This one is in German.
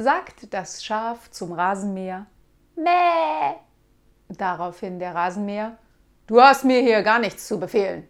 sagt das Schaf zum Rasenmäher. Mäh! Daraufhin der Rasenmäher. Du hast mir hier gar nichts zu befehlen.